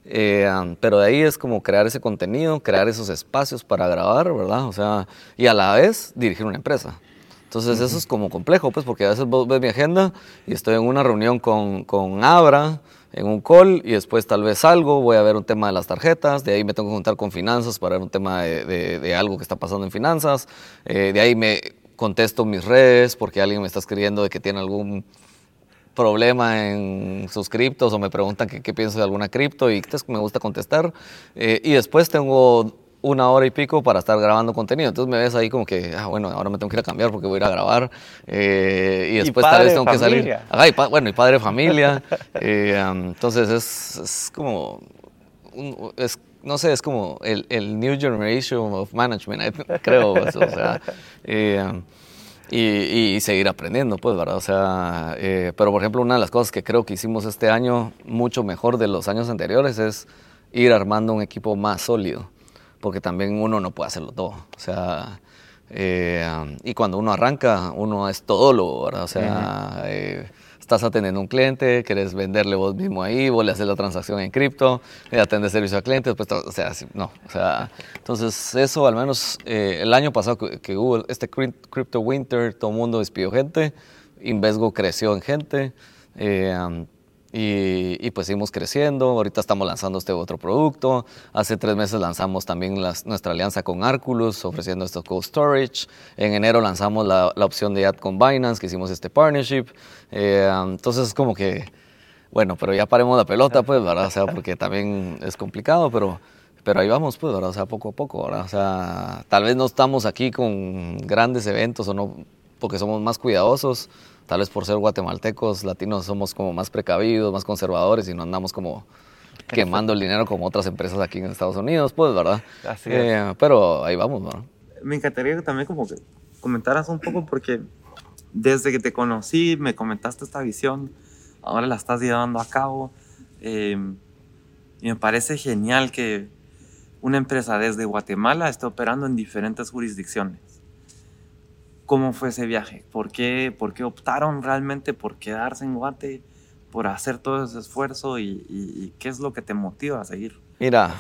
eh, pero de ahí es como crear ese contenido, crear esos espacios para grabar, ¿verdad? O sea, y a la vez dirigir una empresa. Entonces eso es como complejo, pues, porque a veces vos ves mi agenda y estoy en una reunión con, con Abra, en un call, y después tal vez salgo, voy a ver un tema de las tarjetas, de ahí me tengo que juntar con finanzas para ver un tema de, de, algo que está pasando en finanzas, eh, de ahí me contesto mis redes porque alguien me está escribiendo de que tiene algún problema en sus criptos o me preguntan qué, pienso de alguna cripto y me gusta contestar. Eh, y después tengo una hora y pico para estar grabando contenido. Entonces me ves ahí como que, ah, bueno, ahora me tengo que ir a cambiar porque voy a ir a grabar. Eh, y después tal vez tengo que salir. y bueno, y padre de familia. (laughs) Eh, entonces es, como, es, no sé, es como el, el, New Generation of Management, (laughs) creo. o sea, eh, y, y, seguir aprendiendo, pues, ¿verdad? O sea, pero por ejemplo, una de las cosas que creo que hicimos este año mucho mejor de los años anteriores es ir armando un equipo más sólido porque también uno no puede hacerlo todo. O sea, Eh, y cuando uno arranca, uno es todólogo, ¿verdad? O sea, estás atendiendo a un cliente, quieres venderle vos mismo ahí, vos le haces la transacción en cripto, le atendes servicio al cliente, pues, o sea, no, o sea, entonces eso al menos eh, el año pasado que, hubo este Crypto Winter, todo el mundo despidió gente, Invesgo creció en gente, eh, y, pues seguimos creciendo. Ahorita estamos lanzando este otro producto. Hace tres meses lanzamos también nuestra alianza con Arculus, ofreciendo esto Cold Storage. En enero lanzamos la, la, opción de Ad con Binance, que hicimos este partnership. Eh, entonces es como que, bueno, pero ya paremos la pelota, pues, ¿verdad? O sea, porque también es complicado, pero, pero ahí vamos, pues, ¿verdad? O sea, poco a poco, ¿verdad? O sea, tal vez no estamos aquí con grandes eventos o no, porque somos más cuidadosos tal vez por ser guatemaltecos, latinos, somos como más precavidos, más conservadores y no andamos como quemando el dinero como otras empresas aquí en Estados Unidos, pues, ¿verdad? Así eh, pero ahí vamos, ¿no? Me encantaría también como que comentaras un poco porque desde que te conocí me comentaste esta visión, ahora la estás llevando a cabo eh, y me parece genial que una empresa desde Guatemala esté operando en diferentes jurisdicciones cómo fue ese viaje, ¿Por qué, por qué optaron realmente por quedarse en Guate, por hacer todo ese esfuerzo y, qué es lo que te motiva a seguir. Mira,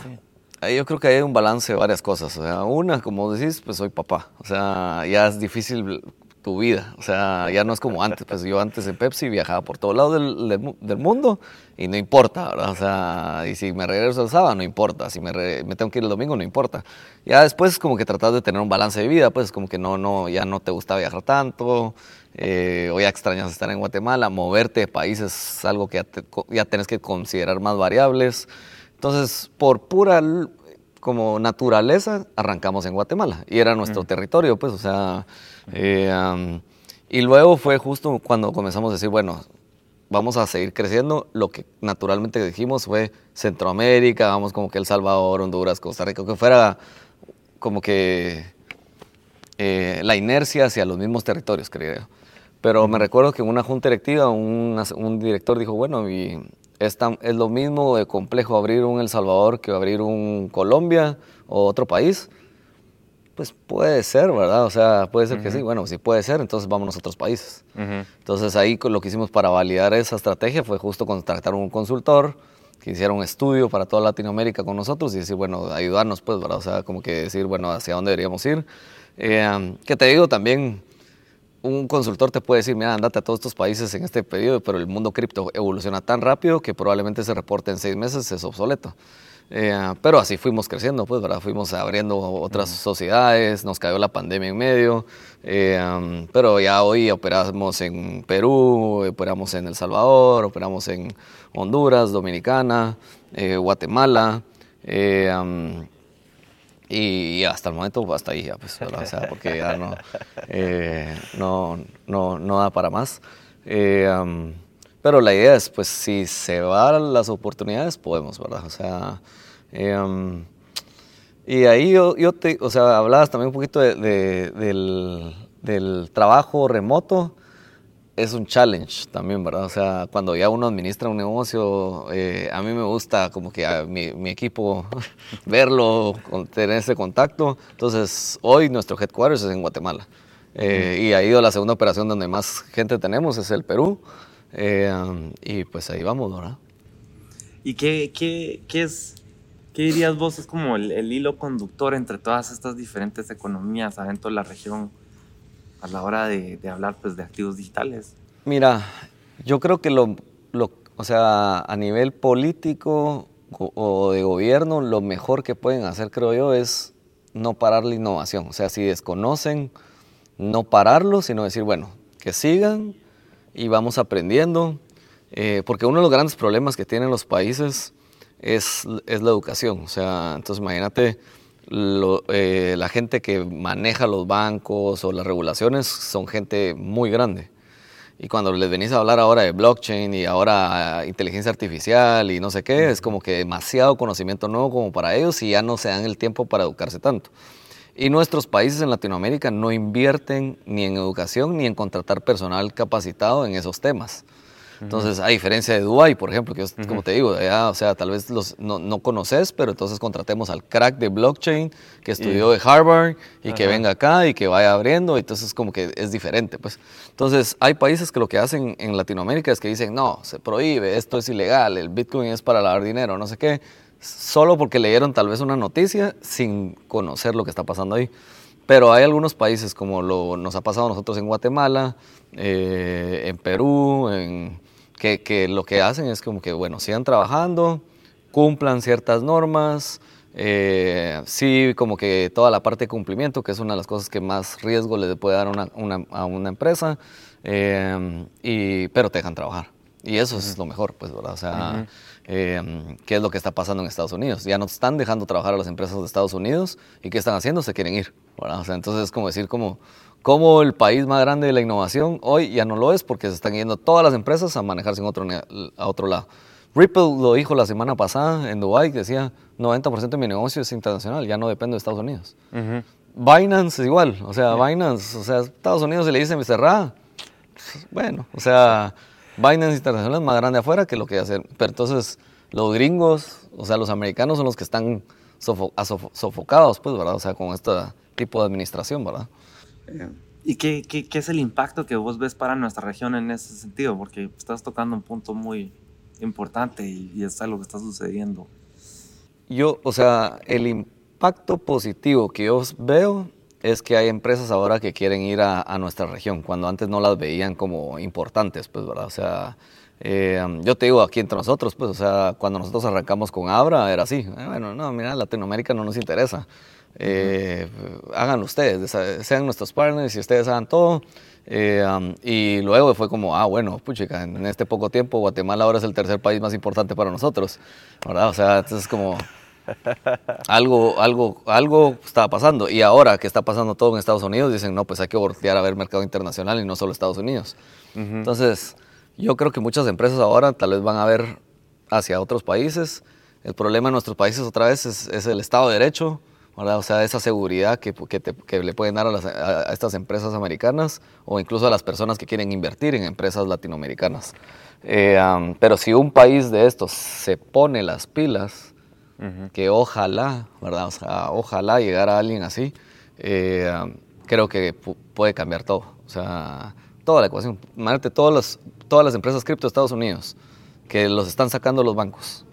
yo creo que hay un balance de varias cosas. O sea, una, como decís, pues soy papá. O sea, ya es difícil tu vida. O sea, ya no es como antes. Pues yo antes en Pepsi viajaba por todo lado del, del, mundo y no importa, ¿verdad? O sea, y si me regreso el sábado, no importa. Si me, tengo que ir el domingo, no importa. Ya después como que tratas de tener un balance de vida, pues como que no, no, ya no te gusta viajar tanto, eh, o ya extrañas estar en Guatemala, moverte de país es algo que ya, tenés que considerar más variables. Entonces, por pura como naturaleza, arrancamos en Guatemala y era nuestro territorio, pues, o sea, eh, y luego fue justo cuando comenzamos a decir, bueno, vamos a seguir creciendo. Lo que naturalmente dijimos fue Centroamérica, vamos como que El Salvador, Honduras, Costa Rica, que fuera como que eh, la inercia hacia los mismos territorios, creo. Pero me recuerdo que en una junta directiva un, un director dijo, bueno, y es, es lo mismo de complejo abrir un El Salvador que abrir un Colombia o otro país. Pues puede ser, ¿verdad? O sea, puede ser que sí. Bueno, si puede ser, entonces vámonos a otros países. Entonces ahí lo que hicimos para validar esa estrategia fue justo contratar un consultor que hiciera un estudio para toda Latinoamérica con nosotros y decir, bueno, ayudarnos, pues, ¿verdad? O sea, como que decir, bueno, hacia dónde deberíamos ir. Eh, que te digo también, un consultor te puede decir, mira, andate a todos estos países en este periodo, pero el mundo cripto evoluciona tan rápido que probablemente ese reporte en seis meses es obsoleto. Eh, pero así fuimos creciendo, pues, ¿verdad? Fuimos abriendo otras sociedades, nos cayó la pandemia en medio, eh, pero ya hoy operamos en Perú, operamos en El Salvador, operamos en Honduras, Dominicana, eh, Guatemala, y, hasta el momento, hasta ahí ya, pues, o sea, porque ya no, (laughs) no, no, no, da para más. pero la idea es, pues, si se van las oportunidades, podemos, ¿verdad? O sea, Em, y ahí yo, yo, te, o sea, hablabas también un poquito de, del, del, trabajo remoto. Es un challenge también, ¿verdad? O sea, cuando ya uno administra un negocio, eh, a mí me gusta como que a mi, equipo (laughs) verlo, tener ese contacto. Entonces, hoy nuestro headquarters es en Guatemala. Eh, y ahí la segunda operación donde más gente tenemos es el Perú. Eh, y pues ahí vamos, ¿verdad? ¿Y qué, qué, qué es ¿Qué dirías vos es como el, hilo conductor entre todas estas diferentes economías adentro de la región a la hora de, hablar pues, de activos digitales? Mira, yo creo que lo, lo, o sea, a nivel político o de gobierno, lo mejor que pueden hacer, creo yo, es no parar la innovación. O sea, si desconocen, no pararlo, sino decir, bueno, que sigan y vamos aprendiendo. Eh, porque uno de los grandes problemas que tienen los países es, es la educación. O sea, entonces imagínate eh, la gente que maneja los bancos o las regulaciones son gente muy grande. Y cuando les venís a hablar ahora de blockchain y ahora inteligencia artificial y no sé qué, es como que demasiado conocimiento nuevo como para ellos y ya no se dan el tiempo para educarse tanto. Y nuestros países en Latinoamérica no invierten ni en educación ni en contratar personal capacitado en esos temas. Entonces, a diferencia de Dubai, por ejemplo, que es, como te digo, o sea, tal vez los, no, no, conoces, pero entonces contratemos al crack de blockchain que estudió de Harvard y que venga acá y que vaya abriendo, entonces como que es diferente, pues. Entonces, hay países que lo que hacen en Latinoamérica es que dicen, no, se prohíbe, esto es ilegal, el Bitcoin es para lavar dinero, no sé qué, solo porque leyeron tal vez una noticia sin conocer lo que está pasando ahí. Pero hay algunos países, como lo, nos ha pasado a nosotros en Guatemala, eh, en Perú, en, que, lo que hacen es como que, bueno, sigan trabajando, cumplan ciertas normas, eh, sí, como que toda la parte de cumplimiento, que es una de las cosas que más riesgo le puede dar a una empresa, eh, y, pero te dejan trabajar. Y eso es lo mejor, pues, ¿verdad? O sea, Em, qué es lo que está pasando en Estados Unidos. Ya no están dejando trabajar a las empresas de Estados Unidos y qué están haciendo, se quieren ir. O sea, entonces es como decir, como, como el país más grande de la innovación hoy ya no lo es porque se están yendo todas las empresas a manejarse en otro, a otro lado. Ripple lo dijo la semana pasada en Dubai, decía 90% de mi negocio es internacional, ya no dependo de Estados Unidos. Binance es igual, o sea, Binance, o sea, Estados Unidos se le dice cerrada. Bueno, o sea, Binance Internacional es más grande afuera que lo que hace. Pero entonces, los gringos, o sea, los americanos son los que están sofocados, pues, ¿verdad? O sea, con este tipo de administración, ¿verdad? ¿Y qué, qué, qué, es el impacto que vos ves para nuestra región en ese sentido? Porque estás tocando un punto muy importante y, y es algo que está sucediendo. Yo, o sea, el impacto positivo que yo veo es que hay empresas ahora que quieren ir a, nuestra región, cuando antes no las veían como importantes, pues, ¿verdad? O sea, eh, yo te digo aquí entre nosotros, pues, o sea, cuando nosotros arrancamos con Abra era así. Eh, bueno, no, mira, Latinoamérica no nos interesa. Eh, hagan ustedes, sean nuestros partners y ustedes hagan todo. y luego fue como, ah, bueno, puchica, en este poco tiempo Guatemala ahora es el tercer país más importante para nosotros, ¿verdad? O sea, entonces como (laughs) algo, algo, algo estaba pasando. Y ahora que está pasando todo en Estados Unidos, dicen, no, pues hay que voltear a ver mercado internacional y no solo Estados Unidos. Entonces, yo creo que muchas empresas ahora tal vez van a ver hacia otros países. El problema en nuestros países otra vez es, el Estado de Derecho, o sea, esa seguridad que, que, le pueden dar a, estas empresas americanas o incluso a las personas que quieren invertir en empresas latinoamericanas. Eh, pero si un país de estos se pone las pilas, que ojalá, ¿verdad? O sea, ojalá llegara alguien así, eh, creo que puede cambiar todo. O sea, toda la ecuación. Imagínate todas las, todas las empresas cripto de Estados Unidos que los están sacando los bancos,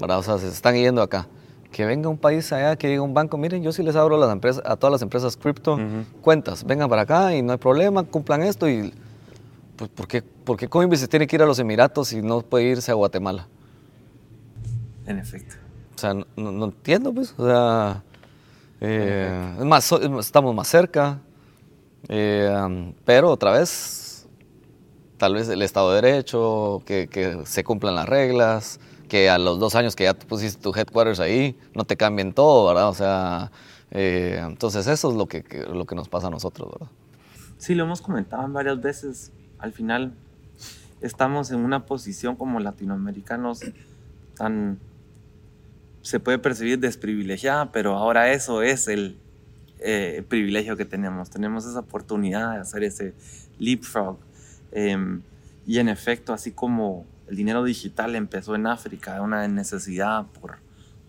¿verdad? O sea, se están yendo acá. Que venga un país allá, que diga un banco, miren, yo sí les abro las empresas, a todas las empresas cripto cuentas, vengan para acá y no hay problema, cumplan esto y... Pues, ¿por, qué, ¿Por qué Coinbase tiene que ir a los Emiratos y no puede irse a Guatemala? En efecto. O sea, no, entiendo, pues. O sea, eh, es más, estamos más cerca. Eh, pero otra vez, tal vez el Estado de Derecho, que, se cumplan las reglas, a los dos años que ya pusiste tu headquarters ahí, no te cambien todo, ¿verdad? O sea, eh, entonces eso es lo que, lo que nos pasa a nosotros, ¿verdad? Sí, lo hemos comentado varias veces. Al final estamos en una posición como latinoamericanos tan se puede percibir desprivilegiada, pero ahora eso es el eh, privilegio que tenemos. Tenemos esa oportunidad de hacer ese leapfrog. Em, y en efecto, así como el dinero digital empezó en África, una necesidad por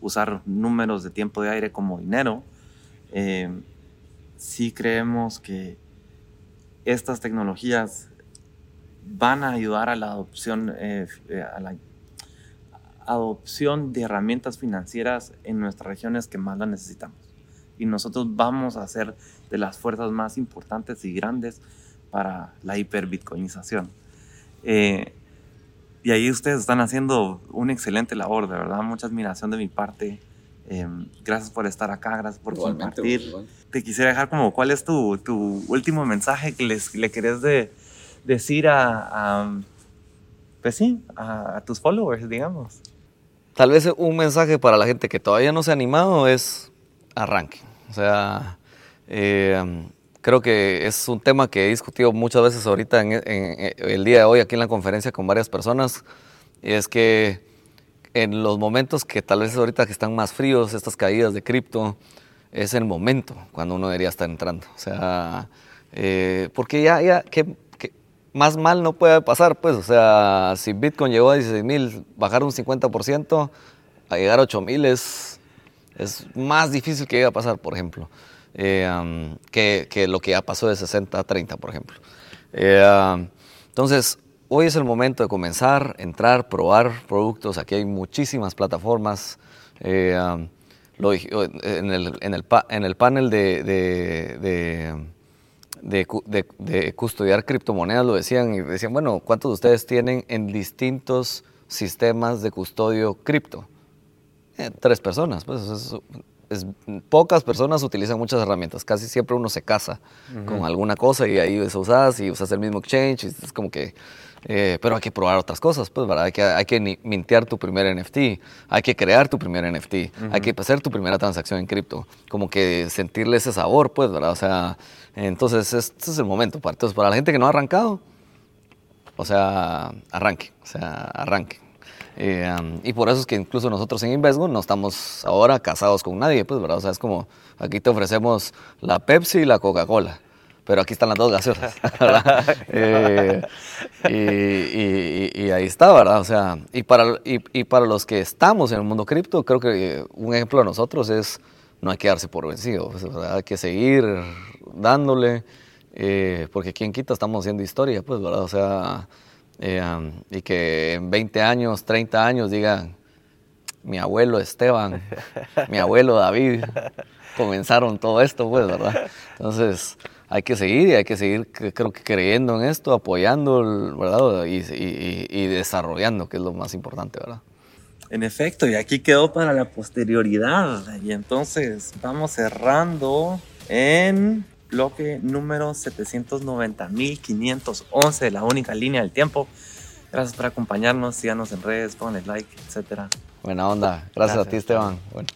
usar números de tiempo de aire como dinero, em, sí creemos que estas tecnologías van a ayudar a la adopción, eh, eh, a la adopción de herramientas financieras en nuestras regiones que más las necesitamos. Y nosotros vamos a ser de las fuerzas más importantes y grandes para la hiperbitcoinización. Eh, y ahí ustedes están haciendo una excelente labor, de verdad, mucha admiración de mi parte. Eh, gracias por estar acá, gracias por compartir. Te quisiera dejar como cuál es tu, tu último mensaje que les, le querés de, decir a, a, pues sí, a, a tus followers, digamos. Tal vez un mensaje para la gente que todavía no se ha animado es arranque. O sea, eh, creo que es un tema que he discutido muchas veces ahorita en, el día de hoy aquí en la conferencia con varias personas. Y es que en los momentos que tal vez ahorita que están más fríos, estas caídas de cripto, es el momento cuando uno debería estar entrando. O sea, eh, porque ya, ya, ¿qué, más mal no puede pasar, pues, o sea, si Bitcoin llegó a 16 mil, bajar un 50%, a llegar a 8 mil es, es más difícil que llegue a pasar, por ejemplo, eh, que, que, lo que ya pasó de 60 a 30, por ejemplo. Eh, entonces, hoy es el momento de comenzar, entrar, probar productos. Aquí hay muchísimas plataformas. Eh, lo, en, el, en, el, en, el, panel de, de, de, custodiar criptomonedas lo decían y decían, bueno, ¿cuántos de ustedes tienen en distintos sistemas de custodio cripto? Eh, tres personas, pues es, pocas personas utilizan muchas herramientas, casi siempre uno se casa con alguna cosa y ahí eso usas y usas el mismo exchange, y es como que, eh, pero hay que probar otras cosas, pues, ¿verdad? Hay que, hay que mintear tu primer NFT, hay que crear tu primer NFT, hay que hacer tu primera transacción en cripto, como que sentirle ese sabor, pues, ¿verdad? O sea, entonces este es el momento, entonces para la gente que no ha arrancado, o sea, arranque, o sea, arranque. Eh, y por eso es que incluso nosotros en Invesgo no estamos ahora casados con nadie, pues, ¿verdad? O sea, es como aquí te ofrecemos la Pepsi y la Coca-Cola, pero aquí están las dos gaseosas, (laughs) ¿verdad? (laughs) Eh, y, ahí está, ¿verdad? O sea, y para, y, para los que estamos en el mundo cripto, creo que un ejemplo de nosotros es no hay que darse por vencido, pues, hay que seguir dándole, eh, porque quien quita estamos haciendo historia, pues, ¿verdad? O sea eh, y que en 20 años, 30 años digan, mi abuelo Esteban, mi abuelo David, comenzaron todo esto, pues, ¿verdad? Entonces, hay que seguir y hay que seguir, creo que creyendo en esto, apoyando, ¿verdad? Y, y, desarrollando, que es lo más importante, ¿verdad? En efecto, y aquí quedó para la posterioridad. Y entonces vamos cerrando en bloque número 790.511, la única línea del tiempo. Gracias por acompañarnos, síganos en redes, ponle like, etcétera. Buena onda. Gracias, a ti, Esteban. Bueno.